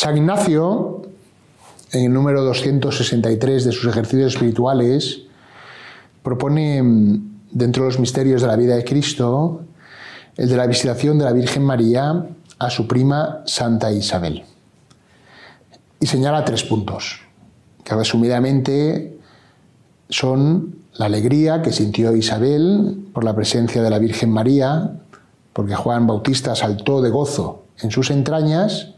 San Ignacio, en el número 263 de sus ejercicios espirituales, propone mm, dentro de los misterios de la vida de Cristo el de la visitación de la Virgen María a su prima Santa Isabel. Y señala tres puntos, que resumidamente son la alegría que sintió Isabel por la presencia de la Virgen María, porque Juan Bautista saltó de gozo en sus entrañas,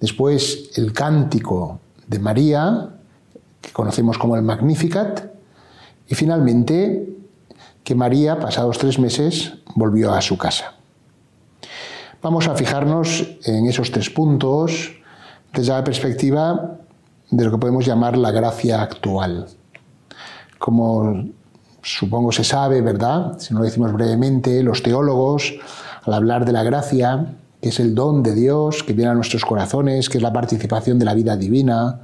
después el cántico de María, que conocemos como el Magnificat, y finalmente que María, pasados tres meses, volvió a su casa. Vamos a fijarnos en esos tres puntos desde la perspectiva de lo que podemos llamar la gracia actual. Como supongo se sabe, ¿verdad? Si no lo decimos brevemente, los teólogos, al hablar de la gracia, que es el don de Dios que viene a nuestros corazones, que es la participación de la vida divina,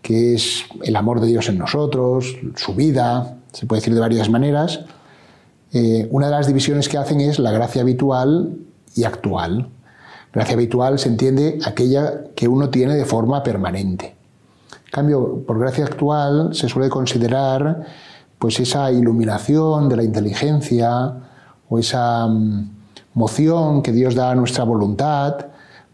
que es el amor de Dios en nosotros, su vida, se puede decir de varias maneras. Eh, una de las divisiones que hacen es la gracia habitual y actual. Gracia habitual se entiende aquella que uno tiene de forma permanente. En cambio, por gracia actual se suele considerar pues esa iluminación de la inteligencia o esa mm, moción que Dios da a nuestra voluntad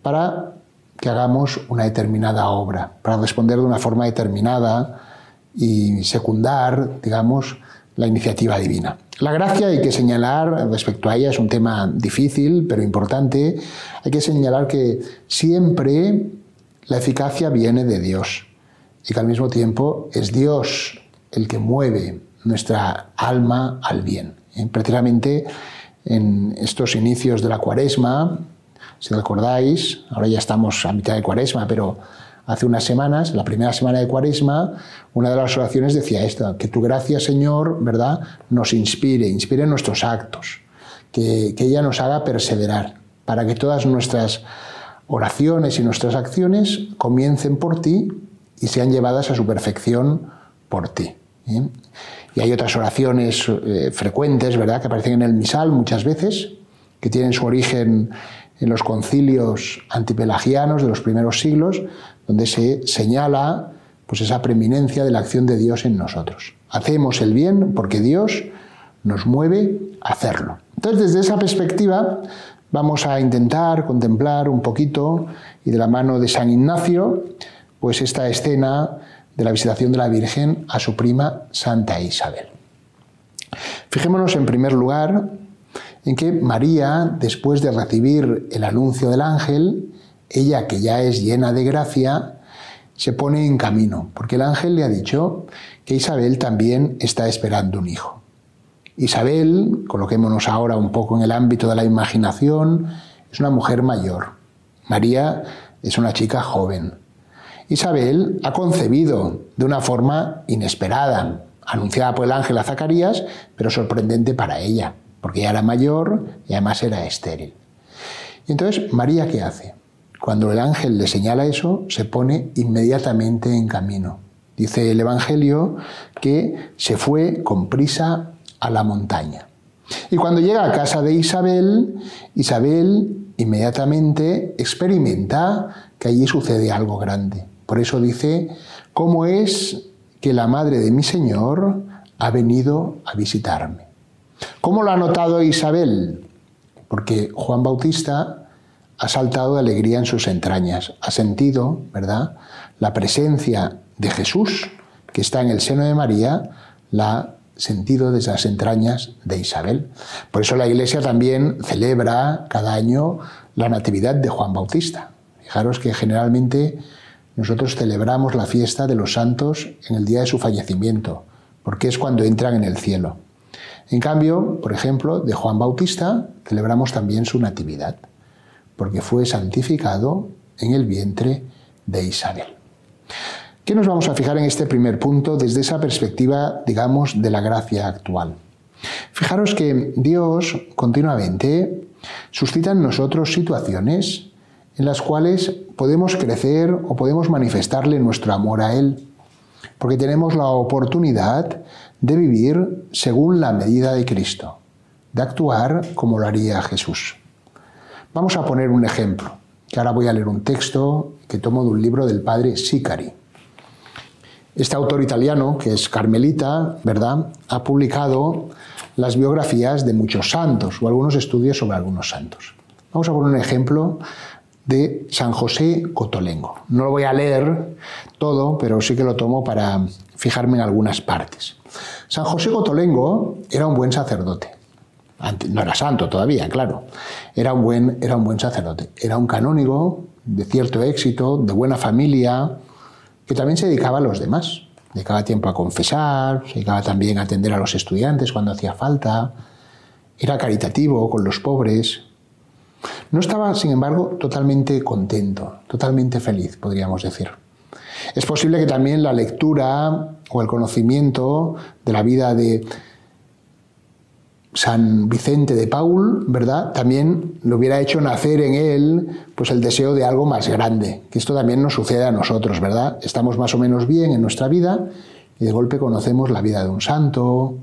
para que hagamos una determinada obra, para responder de una forma determinada y secundar, digamos, la iniciativa divina. La gracia hay que señalar, respecto a ella es un tema difícil, pero importante, hay que señalar que siempre la eficacia viene de Dios y que al mismo tiempo es Dios el que mueve nuestra alma al bien. Precisamente en estos inicios de la cuaresma, si recordáis, ahora ya estamos a mitad de cuaresma, pero hace unas semanas, la primera semana de Cuaresma, una de las oraciones decía esto, que tu gracia, Señor, ¿verdad?, nos inspire, inspire nuestros actos, que, que ella nos haga perseverar, para que todas nuestras oraciones y nuestras acciones comiencen por ti y sean llevadas a su perfección por ti. ¿Eh? Y hay otras oraciones eh, frecuentes, ¿verdad?, que aparecen en el misal muchas veces, que tienen su origen en los concilios antipelagianos de los primeros siglos, donde se señala pues esa preeminencia de la acción de Dios en nosotros. Hacemos el bien porque Dios nos mueve a hacerlo. Entonces, desde esa perspectiva, vamos a intentar contemplar un poquito, y de la mano de San Ignacio, pues esta escena de la visitación de la Virgen a su prima Santa Isabel. Fijémonos en primer lugar en que María, después de recibir el anuncio del ángel, ella que ya es llena de gracia, se pone en camino, porque el ángel le ha dicho que Isabel también está esperando un hijo. Isabel, coloquémonos ahora un poco en el ámbito de la imaginación, es una mujer mayor. María es una chica joven. Isabel ha concebido de una forma inesperada, anunciada por el ángel a Zacarías, pero sorprendente para ella, porque ella era mayor y además era estéril. Y entonces, ¿María qué hace? Cuando el ángel le señala eso, se pone inmediatamente en camino. Dice el Evangelio que se fue con prisa a la montaña. Y cuando llega a casa de Isabel, Isabel inmediatamente experimenta que allí sucede algo grande. Por eso dice, ¿cómo es que la madre de mi Señor ha venido a visitarme? ¿Cómo lo ha notado Isabel? Porque Juan Bautista ha saltado de alegría en sus entrañas, ha sentido, ¿verdad?, la presencia de Jesús que está en el seno de María, la ha sentido desde las entrañas de Isabel. Por eso la Iglesia también celebra cada año la Natividad de Juan Bautista. Fijaros que generalmente nosotros celebramos la fiesta de los santos en el día de su fallecimiento, porque es cuando entran en el cielo. En cambio, por ejemplo, de Juan Bautista celebramos también su Natividad porque fue santificado en el vientre de Isabel. ¿Qué nos vamos a fijar en este primer punto desde esa perspectiva, digamos, de la gracia actual? Fijaros que Dios continuamente suscita en nosotros situaciones en las cuales podemos crecer o podemos manifestarle nuestro amor a Él, porque tenemos la oportunidad de vivir según la medida de Cristo, de actuar como lo haría Jesús. Vamos a poner un ejemplo que ahora voy a leer un texto que tomo de un libro del padre Sicari. Este autor italiano, que es carmelita, ¿verdad?, ha publicado las biografías de muchos santos o algunos estudios sobre algunos santos. Vamos a poner un ejemplo de San José Cotolengo. No lo voy a leer todo, pero sí que lo tomo para fijarme en algunas partes. San José Cotolengo era un buen sacerdote. No era santo todavía, claro. Era un buen, era un buen sacerdote. Era un canónigo de cierto éxito, de buena familia, que también se dedicaba a los demás. Dedicaba tiempo a confesar, se dedicaba también a atender a los estudiantes cuando hacía falta, era caritativo con los pobres. No estaba, sin embargo, totalmente contento, totalmente feliz, podríamos decir. Es posible que también la lectura o el conocimiento de la vida de San Vicente de Paul, ¿verdad? También lo hubiera hecho nacer en él pues el deseo de algo más grande, que esto también nos sucede a nosotros, ¿verdad? Estamos más o menos bien en nuestra vida y de golpe conocemos la vida de un santo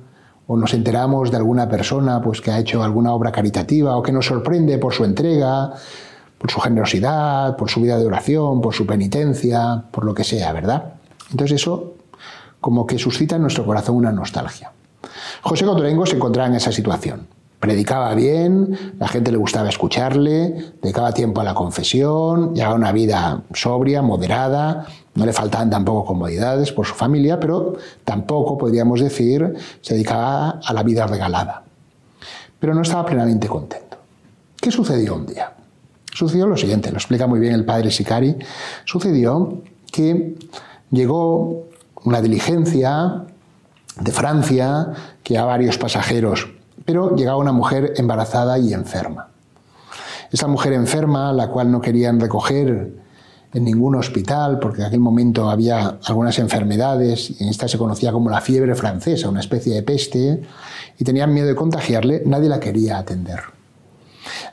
o nos enteramos de alguna persona pues que ha hecho alguna obra caritativa o que nos sorprende por su entrega, por su generosidad, por su vida de oración, por su penitencia, por lo que sea, ¿verdad? Entonces eso como que suscita en nuestro corazón una nostalgia. José Cotolengo se encontraba en esa situación. Predicaba bien, la gente le gustaba escucharle, dedicaba tiempo a la confesión, llevaba una vida sobria, moderada, no le faltaban tampoco comodidades por su familia, pero tampoco, podríamos decir, se dedicaba a la vida regalada. Pero no estaba plenamente contento. ¿Qué sucedió un día? Sucedió lo siguiente, lo explica muy bien el padre Sicari. Sucedió que llegó una diligencia de Francia que a varios pasajeros, pero llegaba una mujer embarazada y enferma. Esa mujer enferma, la cual no querían recoger en ningún hospital, porque en aquel momento había algunas enfermedades, y en esta se conocía como la fiebre francesa, una especie de peste, y tenían miedo de contagiarle, nadie la quería atender.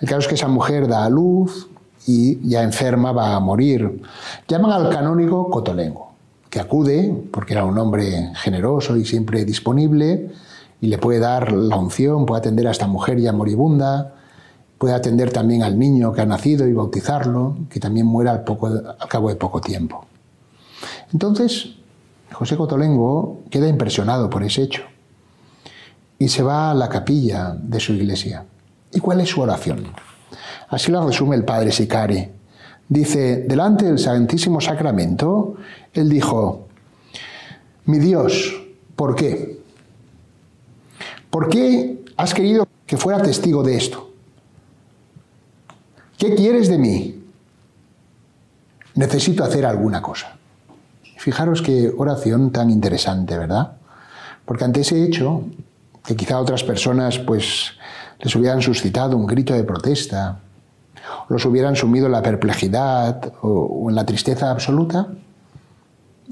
El caso es que esa mujer da a luz y ya enferma va a morir. Llaman al canónigo Cotolengo que acude, porque era un hombre generoso y siempre disponible, y le puede dar la unción, puede atender a esta mujer ya moribunda, puede atender también al niño que ha nacido y bautizarlo, que también muera al, poco, cabo de poco tiempo. Entonces, José Cotolengo queda impresionado por ese hecho y se va a la capilla de su iglesia. ¿Y cuál es su oración? Así lo resume el padre Sicari Dice, delante del Santísimo Sacramento, él dijo, mi Dios, ¿por qué? ¿Por qué has querido que fuera testigo de esto? ¿Qué quieres de mí? Necesito hacer alguna cosa. Fijaros qué oración tan interesante, ¿verdad? Porque ante ese hecho, que quizá otras personas pues les hubieran suscitado un grito de protesta, los hubieran sumido en la perplejidad o, en la tristeza absoluta,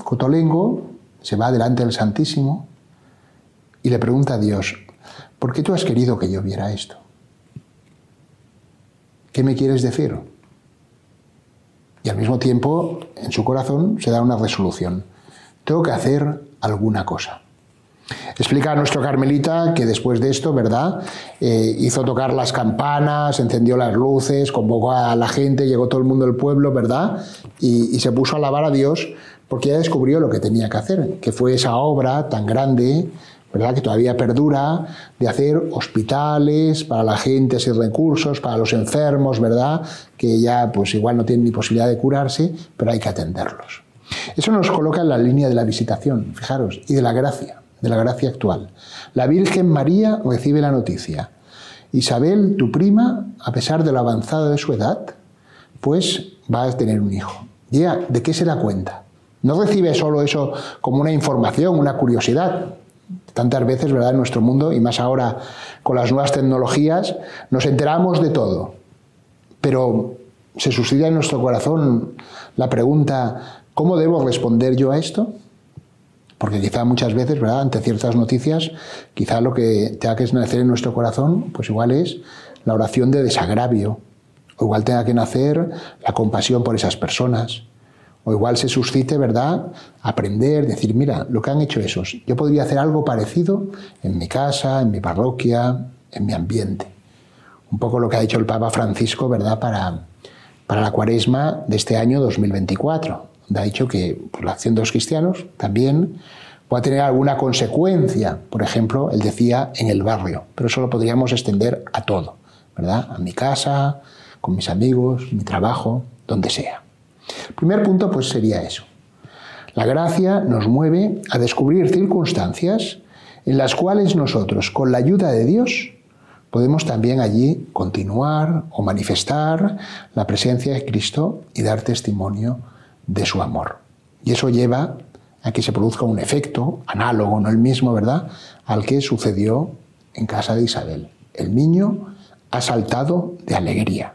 Cotolengo se va delante del Santísimo y le pregunta a Dios, ¿por qué tú has querido que yo viera esto? ¿Qué me quieres decir? Y al mismo tiempo, en su corazón se da una resolución. Tengo que hacer alguna cosa. Explica a nuestro Carmelita que después de esto, ¿verdad? Eh, hizo tocar las campanas, encendió las luces, convocó a la gente, llegó todo el mundo del pueblo, ¿verdad? Y, se puso a alabar a Dios porque ya descubrió lo que tenía que hacer, que fue esa obra tan grande, ¿verdad? Que todavía perdura, de hacer hospitales para la gente sin recursos, para los enfermos, ¿verdad? Que ya pues igual no tienen ni posibilidad de curarse, pero hay que atenderlos. Eso nos coloca en la línea de la visitación, fijaros, y de la gracia de la gracia actual. La Virgen María recibe la noticia. Isabel, tu prima, a pesar de la avanzada de su edad, pues va a tener un hijo. Ya, ¿de qué se da cuenta? No recibe solo eso como una información, una curiosidad. Tantas veces, ¿verdad?, en nuestro mundo, y más ahora con las nuevas tecnologías, nos enteramos de todo. Pero se suscita en nuestro corazón la pregunta, ¿cómo debo responder yo a esto? Porque quizá muchas veces, ¿verdad? Ante ciertas noticias, quizá lo que tenga que nacer en nuestro corazón, pues igual es la oración de desagravio. O igual tenga que nacer la compasión por esas personas. O igual se suscite, ¿verdad? Aprender, decir, mira, lo que han hecho esos, yo podría hacer algo parecido en mi casa, en mi parroquia, en mi ambiente. Un poco lo que ha hecho el Papa Francisco, ¿verdad? Para, para la cuaresma de este año 2024, donde ha dicho que la acción de los cristianos también pueda tener alguna consecuencia. Por ejemplo, él decía en el barrio, pero eso lo podríamos extender a todo, ¿verdad? A mi casa, con mis amigos, mi trabajo, donde sea. Primer punto pues sería eso. La gracia nos mueve a descubrir circunstancias en las cuales nosotros, con la ayuda de Dios, podemos también allí continuar o manifestar la presencia de Cristo y dar testimonio de su amor. Y eso lleva a que se produzca un efecto análogo, no el mismo, ¿verdad?, al que sucedió en casa de Isabel. El niño ha saltado de alegría.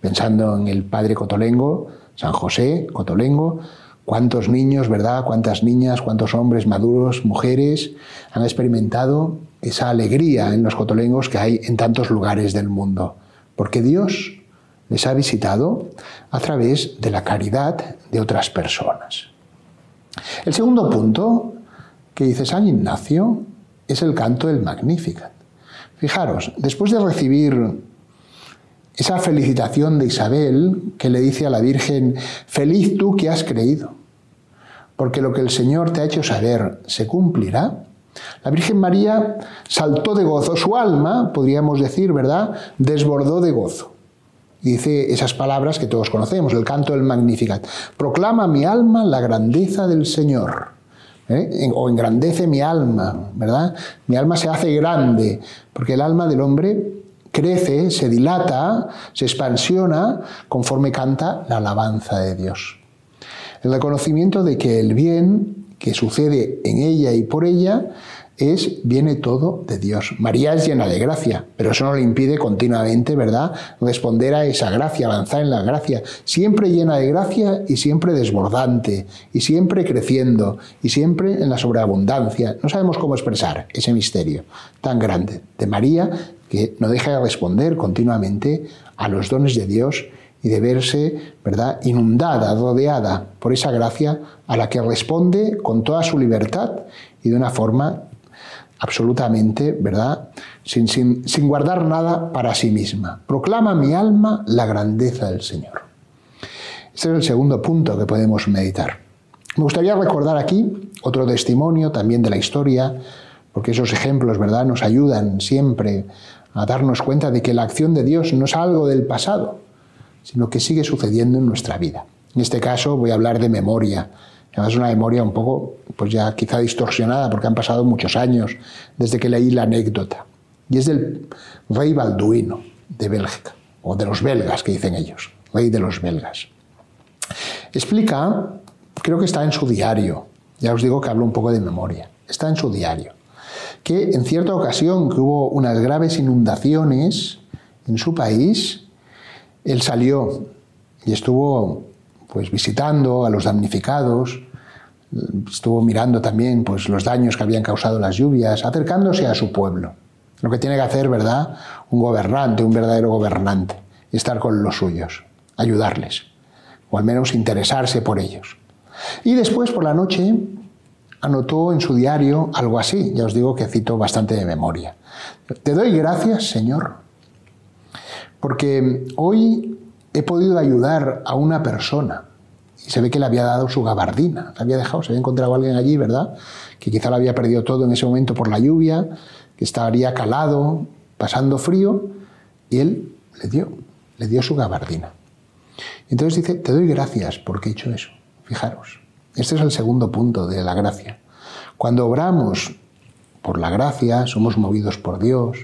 Pensando en el padre Cotolengo, San José Cotolengo, cuántos niños, ¿verdad?, cuántas niñas, cuántos hombres maduros, mujeres han experimentado esa alegría en los cotolengos que hay en tantos lugares del mundo. Porque Dios les ha visitado a través de la caridad de otras personas. El segundo punto que dice San Ignacio es el canto del Magnificat. Fijaros, después de recibir esa felicitación de Isabel que le dice a la Virgen, feliz tú que has creído, porque lo que el Señor te ha hecho saber se cumplirá, la Virgen María saltó de gozo, su alma, podríamos decir, ¿verdad?, desbordó de gozo. Dice esas palabras que todos conocemos, el canto del Magnificat. Proclama mi alma la grandeza del Señor. ¿eh? O engrandece mi alma, ¿verdad? Mi alma se hace grande, porque el alma del hombre crece, se dilata, se expansiona conforme canta la alabanza de Dios. El reconocimiento de que el bien que sucede en ella y por ella es, viene todo de Dios. María es llena de gracia, pero eso no le impide continuamente, ¿verdad?, responder a esa gracia, avanzar en la gracia, siempre llena de gracia y siempre desbordante, y siempre creciendo, y siempre en la sobreabundancia. No sabemos cómo expresar ese misterio tan grande de María que no deja de responder continuamente a los dones de Dios y de verse, ¿verdad?, inundada, rodeada por esa gracia a la que responde con toda su libertad y de una forma absolutamente, ¿verdad? Sin, sin, sin, guardar nada para sí misma. Proclama mi alma la grandeza del Señor. Este es el segundo punto que podemos meditar. Me gustaría recordar aquí otro testimonio también de la historia, porque esos ejemplos, ¿verdad?, nos ayudan siempre a darnos cuenta de que la acción de Dios no es algo del pasado, sino que sigue sucediendo en nuestra vida. En este caso voy a hablar de memoria, Además, una memoria un poco, pues ya quizá distorsionada, porque han pasado muchos años desde que leí la anécdota. Y es del rey Balduino de Bélgica, o de los belgas, que dicen ellos, rey de los belgas. Explica, creo que está en su diario, ya os digo que hablo un poco de memoria, está en su diario, que en cierta ocasión que hubo unas graves inundaciones en su país, él salió y estuvo pues visitando a los damnificados, estuvo mirando también pues, los daños que habían causado las lluvias, acercándose a su pueblo. Lo que tiene que hacer, ¿verdad? Un gobernante, un verdadero gobernante, estar con los suyos, ayudarles, o al menos interesarse por ellos. Y después, por la noche, anotó en su diario algo así, ya os digo que cito bastante de memoria. Te doy gracias, Señor, porque hoy he podido ayudar a una persona. Y se ve que le había dado su gabardina, había dejado, se había encontrado alguien allí, ¿verdad? Que quizá lo había perdido todo en ese momento por la lluvia, que estaría calado, pasando frío, y él le dio, le dio su gabardina. Entonces dice, te doy gracias porque he hecho eso. Fijaros, este es el segundo punto de la gracia. Cuando obramos por la gracia, somos movidos por Dios,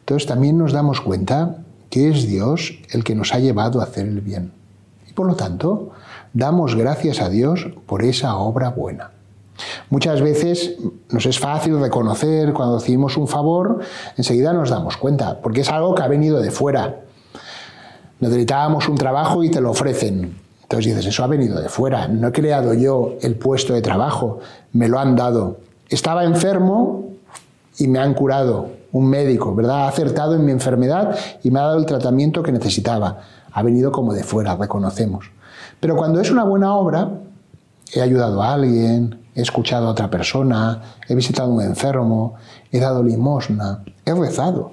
entonces también nos damos cuenta que es Dios el que nos ha llevado a hacer el bien. Y por lo tanto, damos gracias a Dios por esa obra buena. Muchas veces nos es fácil reconocer cuando recibimos un favor, enseguida nos damos cuenta, porque es algo que ha venido de fuera. Necesitábamos un trabajo y te lo ofrecen. Entonces dices, eso ha venido de fuera, no he creado yo el puesto de trabajo, me lo han dado. Estaba enfermo y me han curado un médico, ¿verdad? Ha acertado en mi enfermedad y me ha dado el tratamiento que necesitaba. Ha venido como de fuera, reconocemos. Pero cuando es una buena obra, he ayudado a alguien, he escuchado a otra persona, he visitado a un enfermo, he dado limosna, he rezado.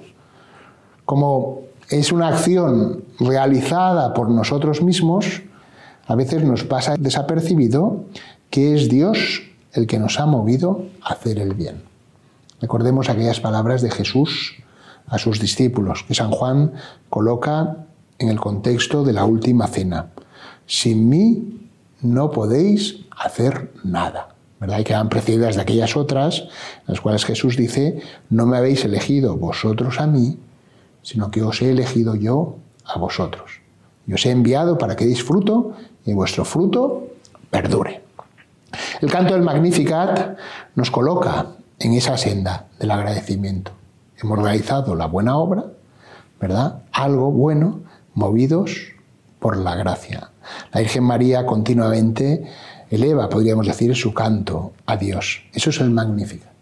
Como es una acción realizada por nosotros mismos, a veces nos pasa desapercibido que es Dios el que nos ha movido a hacer el bien. Recordemos aquellas palabras de Jesús a sus discípulos, que San Juan coloca en el contexto de la última cena. Sin mí no podéis hacer nada. ¿verdad? Y quedan precedidas de aquellas otras, las cuales Jesús dice, no me habéis elegido vosotros a mí, sino que os he elegido yo a vosotros. Y os he enviado para que deis fruto y vuestro fruto perdure. El canto del Magnificat nos coloca en esa senda del agradecimiento. Hemos realizado la buena obra, ¿verdad? Algo bueno, movidos por la gracia. La Virgen María continuamente eleva, podríamos decir, su canto a Dios. Eso es el Magnificat.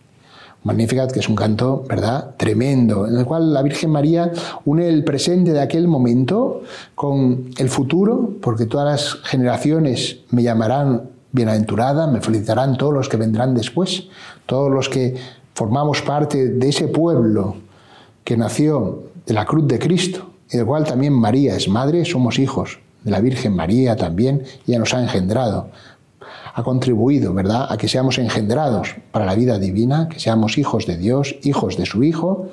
Magnificat, que es un canto, ¿verdad?, tremendo, en el cual la Virgen María une el presente de aquel momento con el futuro, porque todas las generaciones me llamarán bienaventurada, me felicitarán todos los que vendrán después, todos los que formamos parte de ese pueblo que nació de la cruz de Cristo, y del cual también María es madre, somos hijos de la Virgen María también, ya nos ha engendrado ha contribuido, ¿verdad?, a que seamos engendrados para la vida divina, que seamos hijos de Dios, hijos de su Hijo,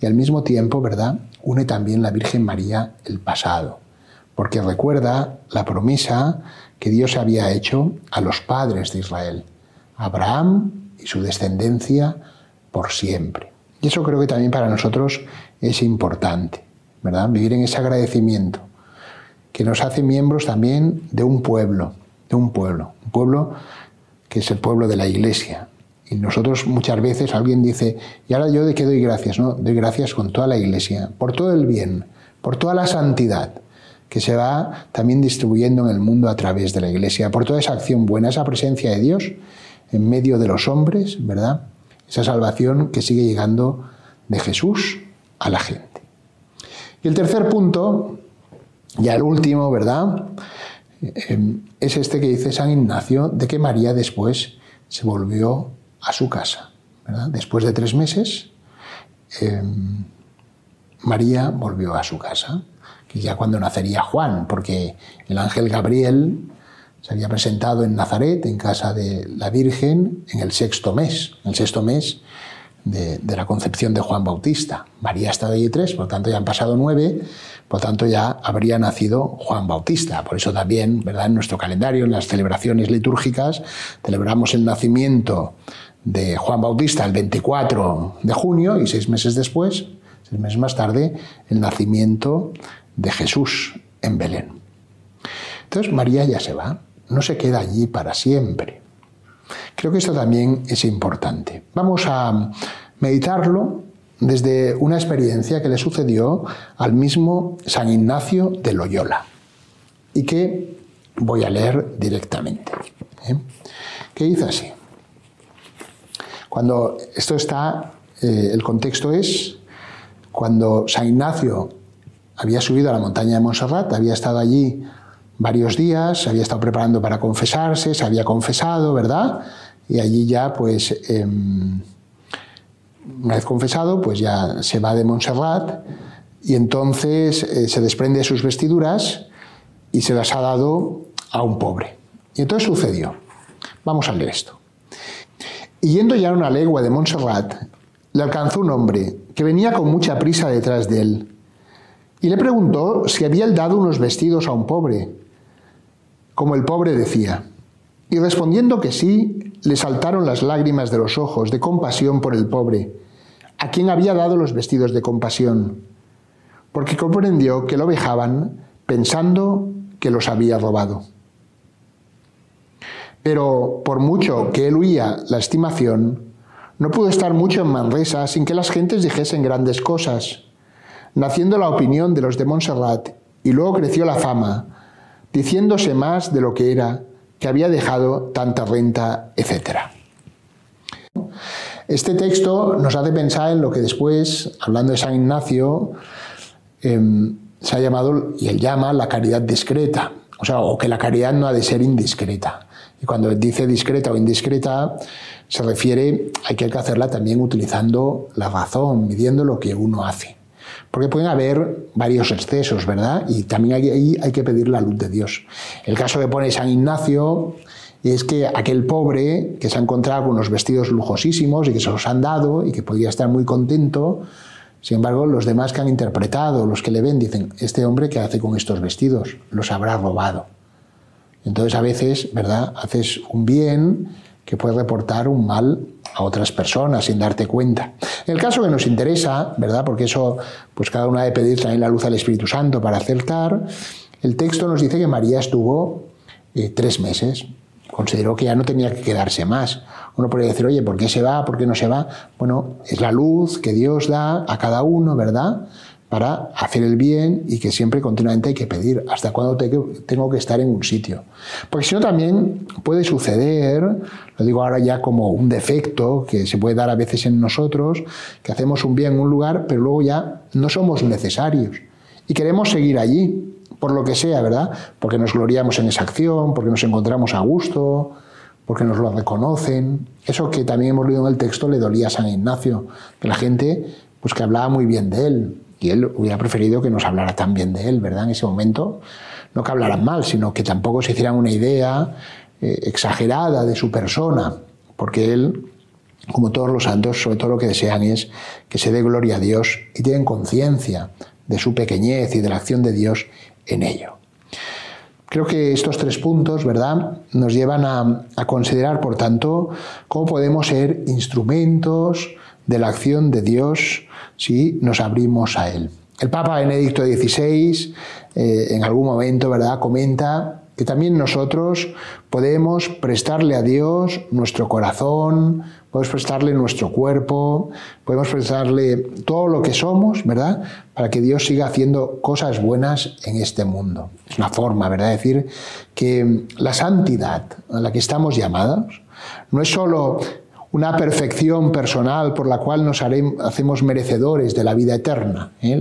y al mismo tiempo, ¿verdad?, une también la Virgen María el pasado, porque recuerda la promesa que Dios había hecho a los padres de Israel, Abraham y su descendencia por siempre. Y eso creo que también para nosotros es importante, ¿verdad? Vivir en ese agradecimiento, que nos hace miembros también de un pueblo, de un pueblo, un pueblo que es el pueblo de la iglesia. Y nosotros muchas veces alguien dice, ¿y ahora yo de qué doy gracias? No, doy gracias con toda la iglesia, por todo el bien, por toda la santidad que se va también distribuyendo en el mundo a través de la iglesia, por toda esa acción buena, esa presencia de Dios en medio de los hombres, ¿verdad? Esa salvación que sigue llegando de Jesús a la gente. Y el tercer punto, ya el último, ¿verdad? Em, es este que dice San Ignacio de que María después se volvió a su casa. Después de tres meses, em, María volvió a su casa, que ya cuando nacería Juan, porque el ángel Gabriel se había presentado en Nazaret, en casa de la Virgen, en el sexto mes. En el sexto mes de, la concepción de Juan Bautista. María ha estado allí tres, por lo tanto ya han pasado nueve, por lo tanto ya habría nacido Juan Bautista. Por eso también, ¿verdad? En nuestro calendario, en las celebraciones litúrgicas, celebramos el nacimiento de Juan Bautista el 24 de junio y seis meses después, seis meses más tarde, el nacimiento de Jesús en Belén. Entonces María ya se va, no se queda allí para siempre. Creo que esto también es importante. Vamos a meditarlo desde una experiencia que le sucedió al mismo San Ignacio de Loyola y que voy a leer directamente. ¿eh? Que dice así. Cuando esto está, eh, el contexto es cuando San Ignacio había subido a la montaña de Montserrat, había estado allí varios días, se había estado preparando para confesarse, se había confesado, ¿verdad? Y allí ya, pues, em, una vez confesado, pues ya se va de Montserrat y entonces eh, se desprende de sus vestiduras y se las ha dado a un pobre. Y entonces sucedió. Vamos a leer esto. Y yendo ya una legua de Montserrat, le alcanzó un hombre que venía con mucha prisa detrás de él y le preguntó si había dado unos vestidos a un pobre como el pobre decía. Y respondiendo que sí, le saltaron las lágrimas de los ojos de compasión por el pobre, a quien había dado los vestidos de compasión, porque comprendió que lo vejaban pensando que los había robado. Pero por mucho que él huía la estimación, no pudo estar mucho en Manresa sin que las gentes dijesen grandes cosas, naciendo la opinión de los de Montserrat, y luego creció la fama, diciéndose más de lo que era, que había dejado tanta renta, etc. Este texto nos hace pensar en lo que después, hablando de San Ignacio, em, se ha llamado, y él llama, la caridad discreta, o sea, o que la caridad no ha de ser indiscreta. Y cuando dice discreta o indiscreta, se refiere a que hay que hacerla también utilizando la razón, midiendo lo que uno hace. Porque pueden haber varios excesos, ¿verdad? Y también ahí hay, que pedir la luz de Dios. El caso que pone San Ignacio es que aquel pobre que se ha encontrado con unos vestidos lujosísimos y que se los han dado y que podría estar muy contento, sin embargo, los demás que han interpretado, los que le ven, dicen, este hombre que hace con estos vestidos, los habrá robado. Entonces a veces, ¿verdad? Haces un bien que puede reportar un mal a otras personas sin darte cuenta. En el caso que nos interesa, ¿verdad? Porque eso, pues cada una debe pedir también la luz al Espíritu Santo para acertar, el texto nos dice que María estuvo eh, tres meses. Consideró que ya no tenía que quedarse más. Uno podría decir, oye, ¿por qué se va? ¿Por qué no se va? Bueno, es la luz que Dios da a cada uno, ¿verdad? Para hacer el bien y que siempre continuamente hay que pedir hasta cuándo tengo que estar en un sitio. Porque si no también puede suceder, lo digo ahora ya como un defecto que se puede dar a veces en nosotros, que hacemos un bien en un lugar, pero luego ya no somos necesarios y queremos seguir allí, por lo que sea, ¿verdad? Porque nos gloriamos en esa acción, porque nos encontramos a gusto, porque nos lo reconocen. Eso que también hemos leído en el texto le dolía a San Ignacio, que la gente, pues que hablaba muy bien de él, y él hubiera preferido que nos hablara tan bien de él, ¿verdad? En ese momento, no que hablaran mal, sino que tampoco se hicieran una idea eh, exagerada de su persona, porque él, como todos los santos, sobre todo lo que desean es que se dé gloria a Dios y tienen conciencia de su pequeñez y de la acción de Dios en ello. Creo que estos tres puntos, ¿verdad?, nos llevan a, considerar, por tanto, cómo podemos ser instrumentos de la acción de Dios si nos abrimos a Él. El Papa Benedicto XVI, eh, en algún momento, ¿verdad?, comenta que también nosotros podemos prestarle a Dios nuestro corazón, podemos prestarle nuestro cuerpo, podemos prestarle todo lo que somos, ¿verdad? Para que Dios siga haciendo cosas buenas en este mundo. Es una forma, ¿verdad? De decir que la santidad a la que estamos llamados no es solo una perfección personal por la cual nos hacemos merecedores de la vida eterna. ¿eh?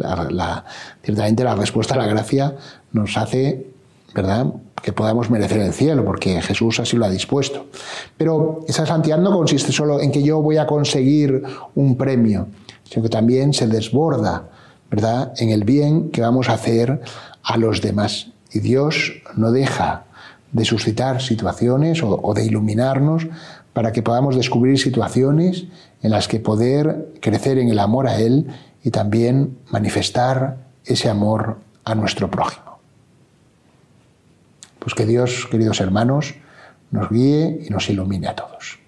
ciertamente la respuesta a la gracia nos hace, ¿verdad?, que podamos merecer el cielo, porque Jesús así lo ha dispuesto. Pero esa santidad no consiste solo en que yo voy a conseguir un premio, sino que también se desborda, ¿verdad?, en el bien que vamos a hacer a los demás. Y Dios no deja de suscitar situaciones o de iluminarnos para que podamos descubrir situaciones en las que poder crecer en el amor a Él y también manifestar ese amor a nuestro prójimo. Pues que Dios, queridos hermanos, nos guíe y nos ilumine a todos.